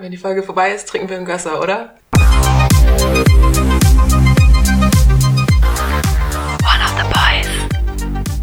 Wenn die Folge vorbei ist, trinken wir ein Gösser, oder? One of the Boys,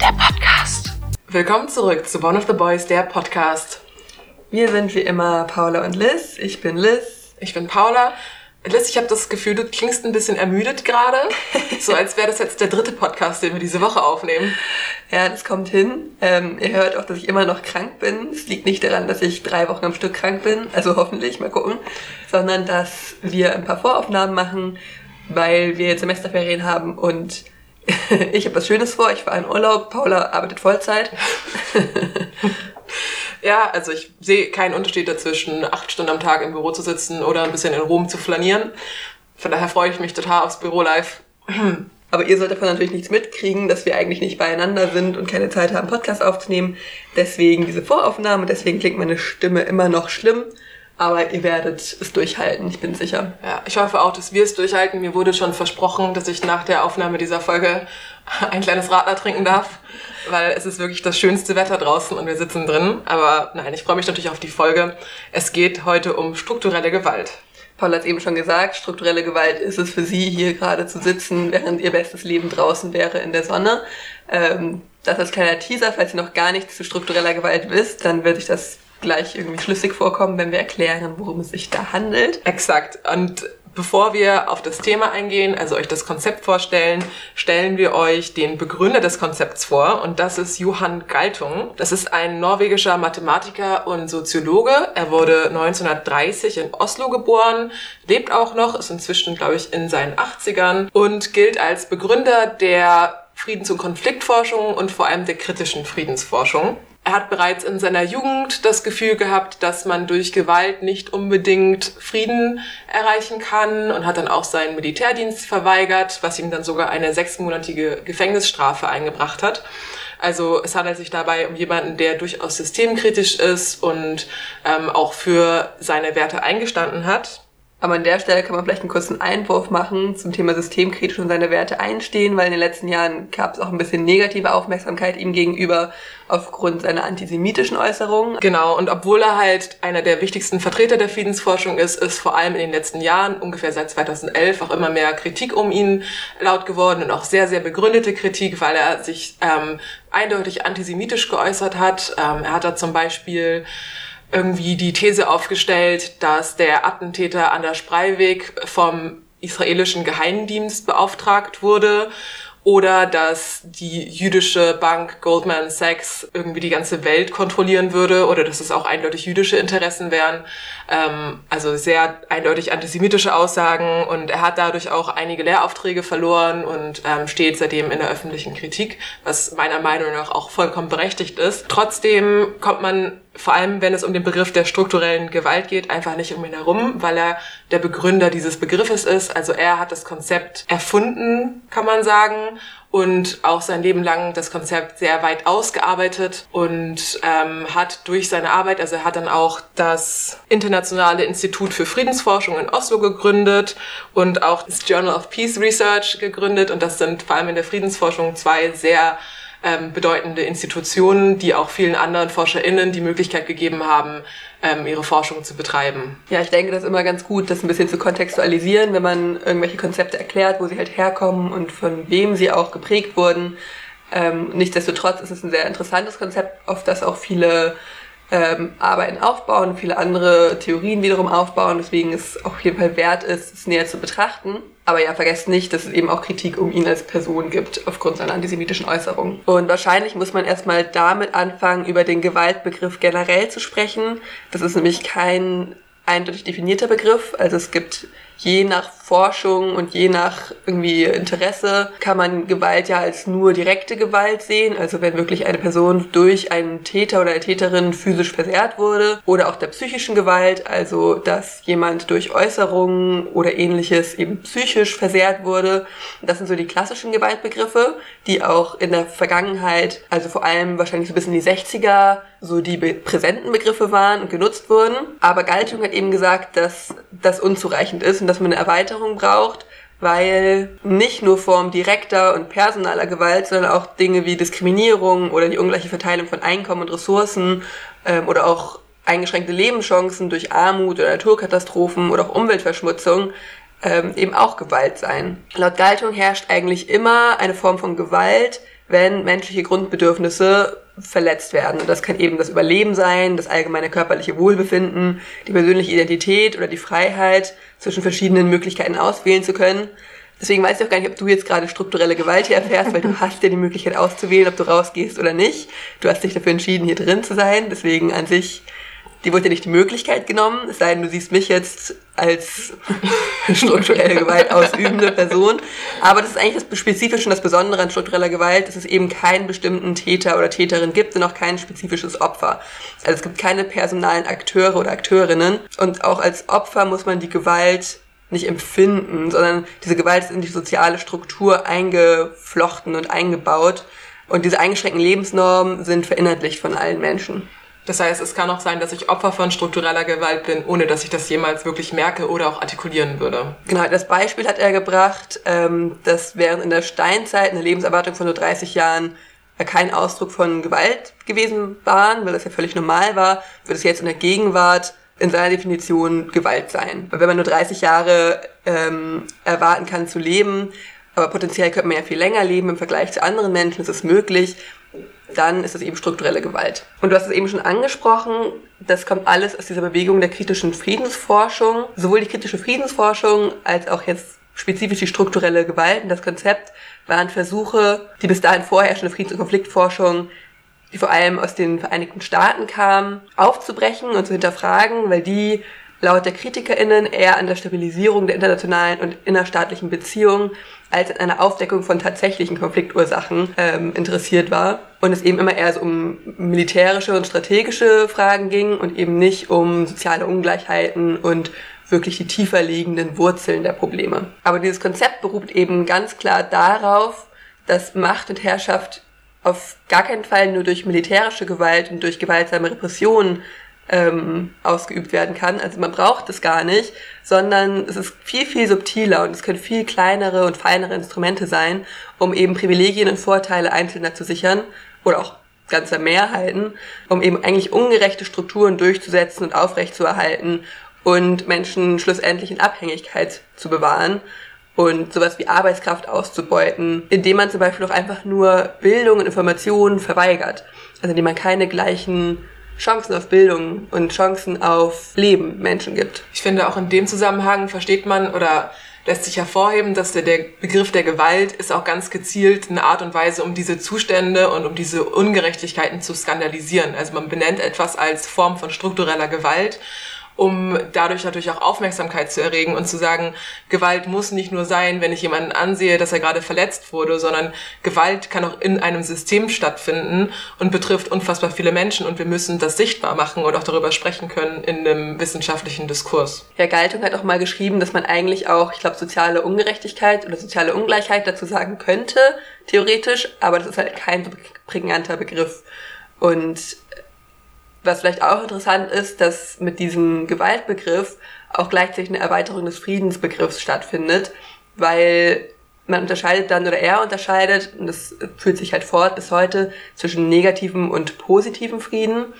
der Podcast. Willkommen zurück zu One of the Boys, der Podcast. Wir sind wie immer Paula und Liz. Ich bin Liz. Ich bin Paula. Liz, ich habe das Gefühl, du klingst ein bisschen ermüdet gerade. So als wäre das jetzt der dritte Podcast, den wir diese Woche aufnehmen. Ja, das kommt hin. Ähm, ihr hört auch, dass ich immer noch krank bin. Es liegt nicht daran, dass ich drei Wochen am Stück krank bin, also hoffentlich, mal gucken, sondern dass wir ein paar Voraufnahmen machen, weil wir jetzt Semesterferien haben und ich habe was Schönes vor. Ich fahre in Urlaub. Paula arbeitet Vollzeit. Ja, also ich sehe keinen Unterschied dazwischen, acht Stunden am Tag im Büro zu sitzen oder ein bisschen in Rom zu flanieren. Von daher freue ich mich total aufs Büro live. Aber ihr sollt davon natürlich nichts mitkriegen, dass wir eigentlich nicht beieinander sind und keine Zeit haben, Podcast aufzunehmen. Deswegen diese Voraufnahme, deswegen klingt meine Stimme immer noch schlimm. Aber ihr werdet es durchhalten, ich bin sicher. Ja, ich hoffe auch, dass wir es durchhalten. Mir wurde schon versprochen, dass ich nach der Aufnahme dieser Folge ein kleines Radler trinken darf, weil es ist wirklich das schönste Wetter draußen und wir sitzen drin. Aber nein, ich freue mich natürlich auf die Folge. Es geht heute um strukturelle Gewalt. Paul hat eben schon gesagt, strukturelle Gewalt ist es für sie, hier gerade zu sitzen, während ihr bestes Leben draußen wäre in der Sonne. Ähm, das ist kleiner Teaser, falls ihr noch gar nichts zu struktureller Gewalt wisst, dann wird euch das gleich irgendwie schlüssig vorkommen, wenn wir erklären, worum es sich da handelt. Exakt. Und bevor wir auf das Thema eingehen, also euch das Konzept vorstellen, stellen wir euch den Begründer des Konzepts vor und das ist Johann Galtung. Das ist ein norwegischer Mathematiker und Soziologe. Er wurde 1930 in Oslo geboren, lebt auch noch, ist inzwischen, glaube ich, in seinen 80ern und gilt als Begründer der Friedens- und Konfliktforschung und vor allem der kritischen Friedensforschung. Er hat bereits in seiner Jugend das Gefühl gehabt, dass man durch Gewalt nicht unbedingt Frieden erreichen kann und hat dann auch seinen Militärdienst verweigert, was ihm dann sogar eine sechsmonatige Gefängnisstrafe eingebracht hat. Also es handelt sich dabei um jemanden, der durchaus systemkritisch ist und ähm, auch für seine Werte eingestanden hat. Aber an der Stelle kann man vielleicht einen kurzen Einwurf machen zum Thema systemkritisch und seine Werte einstehen, weil in den letzten Jahren gab es auch ein bisschen negative Aufmerksamkeit ihm gegenüber aufgrund seiner antisemitischen Äußerungen. Genau, und obwohl er halt einer der wichtigsten Vertreter der Friedensforschung ist, ist vor allem in den letzten Jahren, ungefähr seit 2011, auch immer mehr Kritik um ihn laut geworden und auch sehr, sehr begründete Kritik, weil er sich ähm, eindeutig antisemitisch geäußert hat. Ähm, er hat da zum Beispiel irgendwie die These aufgestellt, dass der Attentäter an der Spreiweg vom israelischen Geheimdienst beauftragt wurde oder dass die jüdische Bank Goldman Sachs irgendwie die ganze Welt kontrollieren würde oder dass es auch eindeutig jüdische Interessen wären. Ähm, also sehr eindeutig antisemitische Aussagen und er hat dadurch auch einige Lehraufträge verloren und ähm, steht seitdem in der öffentlichen Kritik, was meiner Meinung nach auch vollkommen berechtigt ist. Trotzdem kommt man vor allem wenn es um den Begriff der strukturellen Gewalt geht, einfach nicht um ihn herum, weil er der Begründer dieses Begriffes ist. Also er hat das Konzept erfunden, kann man sagen, und auch sein Leben lang das Konzept sehr weit ausgearbeitet und ähm, hat durch seine Arbeit, also er hat dann auch das Internationale Institut für Friedensforschung in Oslo gegründet und auch das Journal of Peace Research gegründet und das sind vor allem in der Friedensforschung zwei sehr ähm, bedeutende Institutionen, die auch vielen anderen ForscherInnen die Möglichkeit gegeben haben, ähm, ihre Forschung zu betreiben. Ja, ich denke, das ist immer ganz gut, das ein bisschen zu kontextualisieren, wenn man irgendwelche Konzepte erklärt, wo sie halt herkommen und von wem sie auch geprägt wurden. Ähm, nichtsdestotrotz ist es ein sehr interessantes Konzept, auf das auch viele ähm, Arbeiten aufbauen, viele andere Theorien wiederum aufbauen, deswegen es auf jeden Fall wert ist, es näher zu betrachten. Aber ja, vergesst nicht, dass es eben auch Kritik um ihn als Person gibt, aufgrund seiner antisemitischen Äußerungen. Und wahrscheinlich muss man erstmal damit anfangen, über den Gewaltbegriff generell zu sprechen. Das ist nämlich kein eindeutig definierter Begriff. Also es gibt je nach Forschung und je nach irgendwie Interesse kann man Gewalt ja als nur direkte Gewalt sehen. Also wenn wirklich eine Person durch einen Täter oder eine Täterin physisch versehrt wurde oder auch der psychischen Gewalt, also dass jemand durch Äußerungen oder ähnliches eben psychisch versehrt wurde. Das sind so die klassischen Gewaltbegriffe, die auch in der Vergangenheit, also vor allem wahrscheinlich so bis in die 60er, so die präsenten Begriffe waren und genutzt wurden. Aber Galtung hat eben gesagt, dass das unzureichend ist und dass man eine Erweiterung braucht, weil nicht nur Form direkter und personaler Gewalt, sondern auch Dinge wie Diskriminierung oder die ungleiche Verteilung von Einkommen und Ressourcen ähm, oder auch eingeschränkte Lebenschancen durch Armut oder Naturkatastrophen oder auch Umweltverschmutzung ähm, eben auch Gewalt sein. Laut Galtung herrscht eigentlich immer eine Form von Gewalt, wenn menschliche Grundbedürfnisse verletzt werden. Und das kann eben das Überleben sein, das allgemeine körperliche Wohlbefinden, die persönliche Identität oder die Freiheit, zwischen verschiedenen Möglichkeiten auswählen zu können. Deswegen weiß ich auch gar nicht, ob du jetzt gerade strukturelle Gewalt hier erfährst, weil du hast ja die Möglichkeit auszuwählen, ob du rausgehst oder nicht. Du hast dich dafür entschieden, hier drin zu sein. Deswegen an sich die wurde dir nicht die Möglichkeit genommen, es sei denn, du siehst mich jetzt als strukturelle Gewalt ausübende Person. Aber das ist eigentlich das Spezifische und das Besondere an struktureller Gewalt, dass es eben keinen bestimmten Täter oder Täterin gibt und auch kein spezifisches Opfer. Also es gibt keine personalen Akteure oder Akteurinnen. Und auch als Opfer muss man die Gewalt nicht empfinden, sondern diese Gewalt ist in die soziale Struktur eingeflochten und eingebaut. Und diese eingeschränkten Lebensnormen sind verinnerlicht von allen Menschen. Das heißt, es kann auch sein, dass ich Opfer von struktureller Gewalt bin, ohne dass ich das jemals wirklich merke oder auch artikulieren würde. Genau, das Beispiel hat er gebracht, ähm, dass während in der Steinzeit eine Lebenserwartung von nur 30 Jahren kein Ausdruck von Gewalt gewesen waren, weil das ja völlig normal war, wird es jetzt in der Gegenwart in seiner Definition Gewalt sein. Weil wenn man nur 30 Jahre ähm, erwarten kann zu leben, aber potenziell könnte man ja viel länger leben im Vergleich zu anderen Menschen, ist es möglich, dann ist es eben strukturelle Gewalt. Und du hast es eben schon angesprochen, das kommt alles aus dieser Bewegung der kritischen Friedensforschung. Sowohl die kritische Friedensforschung als auch jetzt spezifisch die strukturelle Gewalt und das Konzept waren Versuche, die bis dahin vorherrschende Friedens- und Konfliktforschung, die vor allem aus den Vereinigten Staaten kamen, aufzubrechen und zu hinterfragen, weil die laut der KritikerInnen eher an der Stabilisierung der internationalen und innerstaatlichen Beziehungen als an einer Aufdeckung von tatsächlichen Konfliktursachen ähm, interessiert war und es eben immer eher so um militärische und strategische Fragen ging und eben nicht um soziale Ungleichheiten und wirklich die tiefer liegenden Wurzeln der Probleme. Aber dieses Konzept beruht eben ganz klar darauf, dass Macht und Herrschaft auf gar keinen Fall nur durch militärische Gewalt und durch gewaltsame Repressionen ähm, ausgeübt werden kann. Also man braucht es gar nicht, sondern es ist viel, viel subtiler und es können viel kleinere und feinere Instrumente sein, um eben Privilegien und Vorteile Einzelner zu sichern oder auch ganzer Mehrheiten, um eben eigentlich ungerechte Strukturen durchzusetzen und aufrechtzuerhalten und Menschen schlussendlich in Abhängigkeit zu bewahren und sowas wie Arbeitskraft auszubeuten, indem man zum Beispiel auch einfach nur Bildung und Informationen verweigert. Also indem man keine gleichen Chancen auf Bildung und Chancen auf Leben Menschen gibt. Ich finde, auch in dem Zusammenhang versteht man oder lässt sich hervorheben, dass der, der Begriff der Gewalt ist auch ganz gezielt eine Art und Weise, um diese Zustände und um diese Ungerechtigkeiten zu skandalisieren. Also man benennt etwas als Form von struktureller Gewalt um dadurch natürlich auch Aufmerksamkeit zu erregen und zu sagen, Gewalt muss nicht nur sein, wenn ich jemanden ansehe, dass er gerade verletzt wurde, sondern Gewalt kann auch in einem System stattfinden und betrifft unfassbar viele Menschen und wir müssen das sichtbar machen und auch darüber sprechen können in einem wissenschaftlichen Diskurs. Herr Galtung hat auch mal geschrieben, dass man eigentlich auch, ich glaube, soziale Ungerechtigkeit oder soziale Ungleichheit dazu sagen könnte, theoretisch, aber das ist halt kein prägnanter Begriff. Und was vielleicht auch interessant ist, dass mit diesem Gewaltbegriff auch gleichzeitig eine Erweiterung des Friedensbegriffs stattfindet, weil man unterscheidet dann oder er unterscheidet, und das fühlt sich halt fort bis heute, zwischen negativem und positivem Frieden.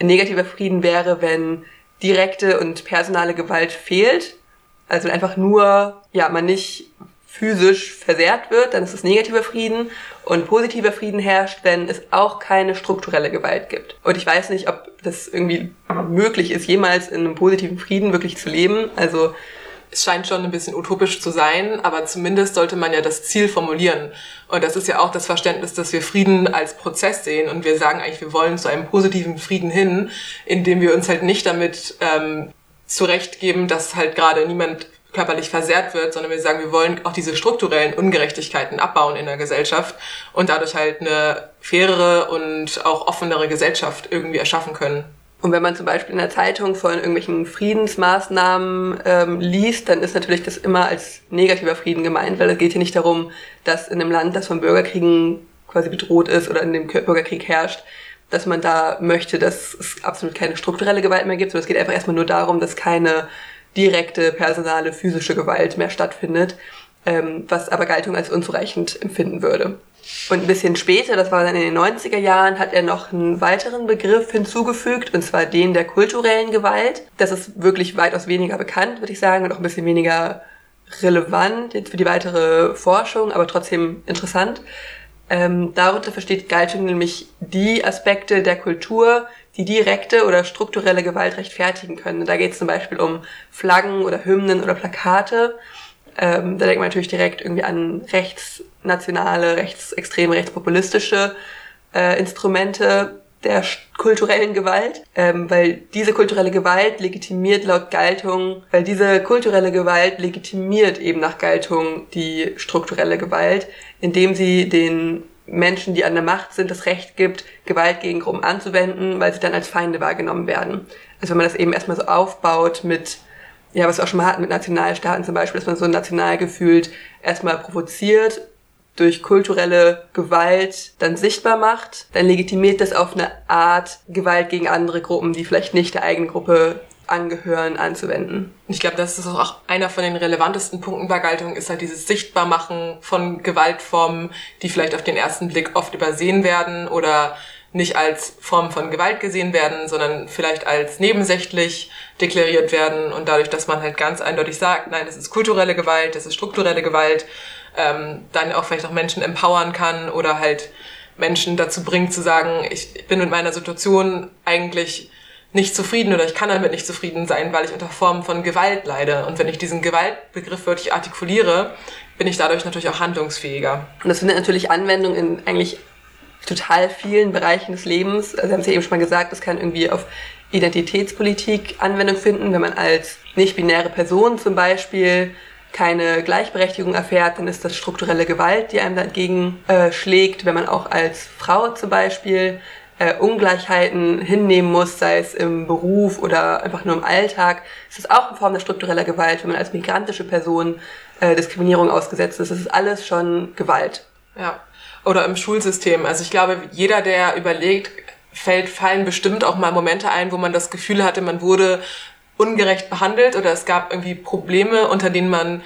Ein negativer Frieden wäre, wenn direkte und personale Gewalt fehlt, also einfach nur, ja, man nicht physisch versehrt wird, dann ist es negativer Frieden und positiver Frieden herrscht, wenn es auch keine strukturelle Gewalt gibt. Und ich weiß nicht, ob das irgendwie möglich ist, jemals in einem positiven Frieden wirklich zu leben. Also es scheint schon ein bisschen utopisch zu sein, aber zumindest sollte man ja das Ziel formulieren. Und das ist ja auch das Verständnis, dass wir Frieden als Prozess sehen und wir sagen eigentlich, wir wollen zu einem positiven Frieden hin, indem wir uns halt nicht damit ähm, zurechtgeben, dass halt gerade niemand körperlich versehrt wird, sondern wir sagen, wir wollen auch diese strukturellen Ungerechtigkeiten abbauen in der Gesellschaft und dadurch halt eine fairere und auch offenere Gesellschaft irgendwie erschaffen können. Und wenn man zum Beispiel in der Zeitung von irgendwelchen Friedensmaßnahmen ähm, liest, dann ist natürlich das immer als negativer Frieden gemeint, weil es geht hier nicht darum, dass in einem Land, das von Bürgerkriegen quasi bedroht ist oder in dem Bürgerkrieg herrscht, dass man da möchte, dass es absolut keine strukturelle Gewalt mehr gibt, sondern es geht einfach erstmal nur darum, dass keine direkte personale physische Gewalt mehr stattfindet, ähm, was aber Galtung als unzureichend empfinden würde. Und ein bisschen später, das war dann in den 90er Jahren, hat er noch einen weiteren Begriff hinzugefügt, und zwar den der kulturellen Gewalt. Das ist wirklich weitaus weniger bekannt, würde ich sagen, und auch ein bisschen weniger relevant jetzt für die weitere Forschung, aber trotzdem interessant. Ähm, darunter versteht Galtung nämlich die Aspekte der Kultur, die direkte oder strukturelle Gewalt rechtfertigen können. da geht es zum Beispiel um Flaggen oder Hymnen oder Plakate. Ähm, da denkt man natürlich direkt irgendwie an rechtsnationale, rechtsextreme, rechtspopulistische äh, Instrumente der kulturellen Gewalt, ähm, weil diese kulturelle Gewalt legitimiert laut Galtung, weil diese kulturelle Gewalt legitimiert eben nach Galtung die strukturelle Gewalt, indem sie den Menschen, die an der Macht sind, das Recht gibt, Gewalt gegen Gruppen anzuwenden, weil sie dann als Feinde wahrgenommen werden. Also wenn man das eben erstmal so aufbaut mit, ja, was wir auch schon mal hatten mit Nationalstaaten zum Beispiel, dass man so national gefühlt erstmal provoziert durch kulturelle Gewalt dann sichtbar macht, dann legitimiert das auf eine Art Gewalt gegen andere Gruppen, die vielleicht nicht der eigenen Gruppe angehören, anzuwenden. Ich glaube, das ist auch einer von den relevantesten Punkten bei Galtung, ist halt dieses Sichtbarmachen von Gewaltformen, die vielleicht auf den ersten Blick oft übersehen werden oder nicht als Form von Gewalt gesehen werden, sondern vielleicht als nebensächlich deklariert werden und dadurch, dass man halt ganz eindeutig sagt, nein, das ist kulturelle Gewalt, das ist strukturelle Gewalt, ähm, dann auch vielleicht auch Menschen empowern kann oder halt Menschen dazu bringt zu sagen, ich bin mit meiner Situation eigentlich nicht zufrieden oder ich kann damit nicht zufrieden sein, weil ich unter Formen von Gewalt leide. Und wenn ich diesen Gewaltbegriff wirklich artikuliere, bin ich dadurch natürlich auch handlungsfähiger. Und das findet natürlich Anwendung in eigentlich total vielen Bereichen des Lebens. Also haben es ja eben schon mal gesagt, das kann irgendwie auf Identitätspolitik Anwendung finden, wenn man als nicht-binäre Person zum Beispiel keine Gleichberechtigung erfährt, dann ist das strukturelle Gewalt, die einem dagegen äh, schlägt. Wenn man auch als Frau zum Beispiel äh, Ungleichheiten hinnehmen muss, sei es im Beruf oder einfach nur im Alltag, ist das auch eine Form der struktureller Gewalt, wenn man als migrantische Person äh, Diskriminierung ausgesetzt ist. Das ist alles schon Gewalt. Ja. Oder im Schulsystem. Also ich glaube, jeder, der überlegt, fällt, fallen bestimmt auch mal Momente ein, wo man das Gefühl hatte, man wurde ungerecht behandelt oder es gab irgendwie Probleme, unter denen man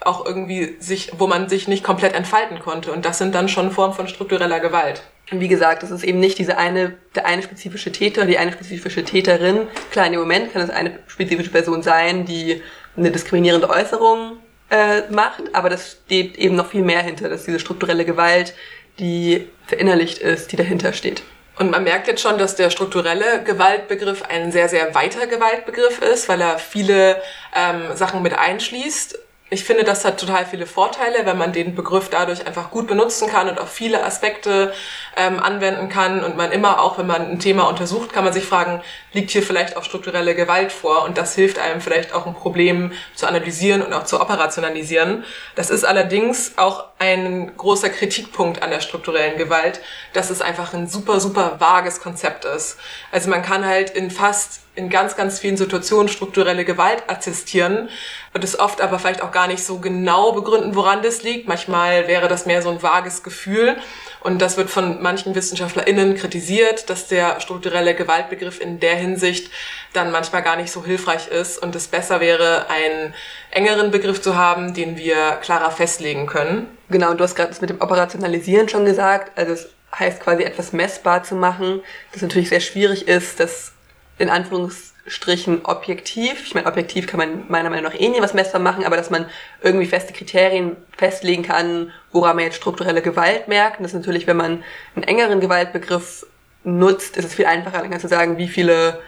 auch irgendwie sich, wo man sich nicht komplett entfalten konnte. Und das sind dann schon Formen von struktureller Gewalt. Und wie gesagt, das ist eben nicht diese eine, der eine spezifische Täter, die eine spezifische Täterin. Klar, in dem Moment kann es eine spezifische Person sein, die eine diskriminierende Äußerung äh, macht, aber das steht eben noch viel mehr hinter, dass diese strukturelle Gewalt, die verinnerlicht ist, die dahinter steht. Und man merkt jetzt schon, dass der strukturelle Gewaltbegriff ein sehr, sehr weiter Gewaltbegriff ist, weil er viele ähm, Sachen mit einschließt ich finde, das hat total viele Vorteile, wenn man den Begriff dadurch einfach gut benutzen kann und auf viele Aspekte ähm, anwenden kann. Und man immer auch, wenn man ein Thema untersucht, kann man sich fragen, liegt hier vielleicht auch strukturelle Gewalt vor? Und das hilft einem vielleicht auch ein Problem zu analysieren und auch zu operationalisieren. Das ist allerdings auch ein großer Kritikpunkt an der strukturellen Gewalt, dass es einfach ein super, super vages Konzept ist. Also man kann halt in fast in ganz, ganz vielen Situationen strukturelle Gewalt attestieren und es oft aber vielleicht auch gar nicht so genau begründen, woran das liegt. Manchmal wäre das mehr so ein vages Gefühl und das wird von manchen WissenschaftlerInnen kritisiert, dass der strukturelle Gewaltbegriff in der Hinsicht dann manchmal gar nicht so hilfreich ist und es besser wäre, einen engeren Begriff zu haben, den wir klarer festlegen können. Genau, und du hast gerade das mit dem Operationalisieren schon gesagt. Also es heißt quasi etwas messbar zu machen, das natürlich sehr schwierig ist, das in Anführungsstrichen objektiv. Ich meine, objektiv kann man meiner Meinung nach eh nie was messbar machen, aber dass man irgendwie feste Kriterien festlegen kann, woran man jetzt strukturelle Gewalt merkt. Und das ist natürlich, wenn man einen engeren Gewaltbegriff nutzt, ist es viel einfacher, dann du sagen, wie viele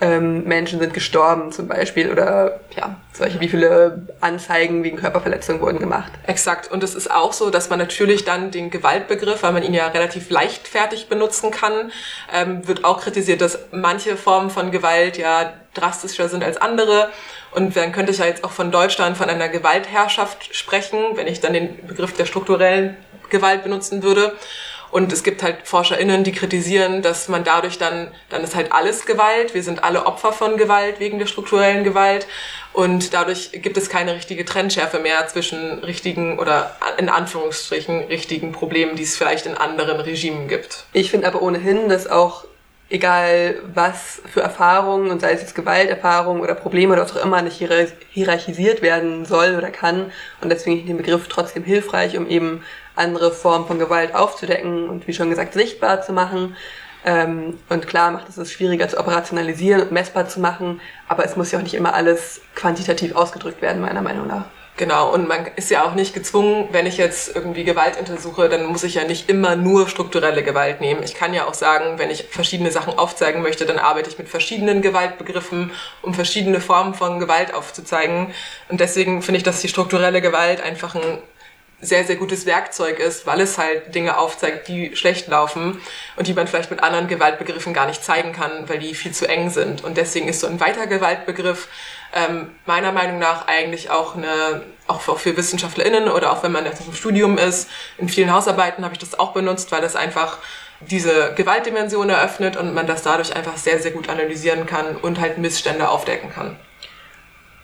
ähm, Menschen sind gestorben zum Beispiel oder ja, solche, wie viele Anzeigen wegen Körperverletzung wurden gemacht. Exakt. Und es ist auch so, dass man natürlich dann den Gewaltbegriff, weil man ihn ja relativ leichtfertig benutzen kann, ähm, wird auch kritisiert, dass manche Formen von Gewalt ja drastischer sind als andere. Und dann könnte ich ja jetzt auch von Deutschland von einer Gewaltherrschaft sprechen, wenn ich dann den Begriff der strukturellen Gewalt benutzen würde. Und es gibt halt ForscherInnen, die kritisieren, dass man dadurch dann, dann ist halt alles Gewalt. Wir sind alle Opfer von Gewalt wegen der strukturellen Gewalt. Und dadurch gibt es keine richtige Trennschärfe mehr zwischen richtigen oder in Anführungsstrichen richtigen Problemen, die es vielleicht in anderen Regimen gibt. Ich finde aber ohnehin, dass auch egal was für Erfahrungen, und sei es jetzt Gewalterfahrungen oder Probleme oder was auch immer, nicht hierarchisiert werden soll oder kann. Und deswegen ist den Begriff trotzdem hilfreich, um eben andere Formen von Gewalt aufzudecken und wie schon gesagt sichtbar zu machen. Ähm, und klar macht es es schwieriger zu operationalisieren und messbar zu machen, aber es muss ja auch nicht immer alles quantitativ ausgedrückt werden, meiner Meinung nach. Genau, und man ist ja auch nicht gezwungen, wenn ich jetzt irgendwie Gewalt untersuche, dann muss ich ja nicht immer nur strukturelle Gewalt nehmen. Ich kann ja auch sagen, wenn ich verschiedene Sachen aufzeigen möchte, dann arbeite ich mit verschiedenen Gewaltbegriffen, um verschiedene Formen von Gewalt aufzuzeigen. Und deswegen finde ich, dass die strukturelle Gewalt einfach ein sehr, sehr gutes Werkzeug ist, weil es halt Dinge aufzeigt, die schlecht laufen und die man vielleicht mit anderen Gewaltbegriffen gar nicht zeigen kann, weil die viel zu eng sind. Und deswegen ist so ein weiter Gewaltbegriff ähm, meiner Meinung nach eigentlich auch eine, auch für WissenschaftlerInnen oder auch wenn man jetzt im Studium ist, in vielen Hausarbeiten habe ich das auch benutzt, weil das einfach diese Gewaltdimension eröffnet und man das dadurch einfach sehr, sehr gut analysieren kann und halt Missstände aufdecken kann.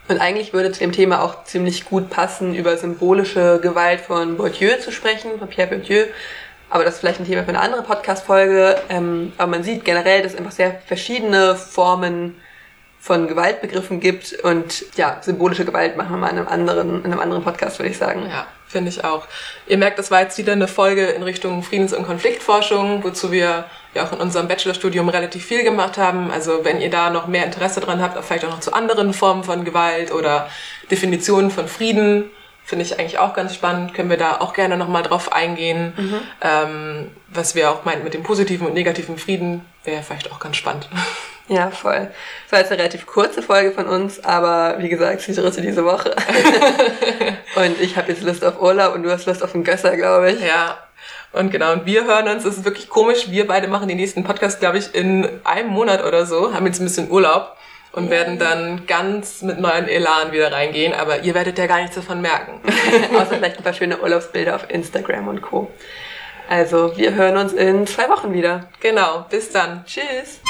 Und eigentlich würde zu dem Thema auch ziemlich gut passen, über symbolische Gewalt von Bourdieu zu sprechen, von Pierre Bourdieu. Aber das ist vielleicht ein Thema für eine andere Podcast-Folge. Ähm, aber man sieht generell, dass es einfach sehr verschiedene Formen von Gewaltbegriffen gibt und ja, symbolische Gewalt machen wir mal in einem anderen, in einem anderen Podcast, würde ich sagen. Ja, finde ich auch. Ihr merkt, das war jetzt wieder eine Folge in Richtung Friedens- und Konfliktforschung, wozu wir ja auch in unserem Bachelorstudium relativ viel gemacht haben. Also wenn ihr da noch mehr Interesse dran habt, vielleicht auch noch zu anderen Formen von Gewalt oder Definitionen von Frieden, finde ich eigentlich auch ganz spannend. Können wir da auch gerne nochmal drauf eingehen. Mhm. Ähm, was wir auch meinten mit dem positiven und negativen Frieden, wäre vielleicht auch ganz spannend. Ja, voll. Das war jetzt eine relativ kurze Folge von uns, aber wie gesagt, die dritte diese Woche. und ich habe jetzt Lust auf Urlaub und du hast Lust auf einen Gösser, glaube ich. Ja, und genau, und wir hören uns, das ist wirklich komisch, wir beide machen den nächsten Podcast, glaube ich, in einem Monat oder so, haben jetzt ein bisschen Urlaub und werden dann ganz mit neuen Elan wieder reingehen, aber ihr werdet ja gar nichts davon merken. Außer vielleicht ein paar schöne Urlaubsbilder auf Instagram und Co. Also, wir hören uns in zwei Wochen wieder. Genau, bis dann. Tschüss.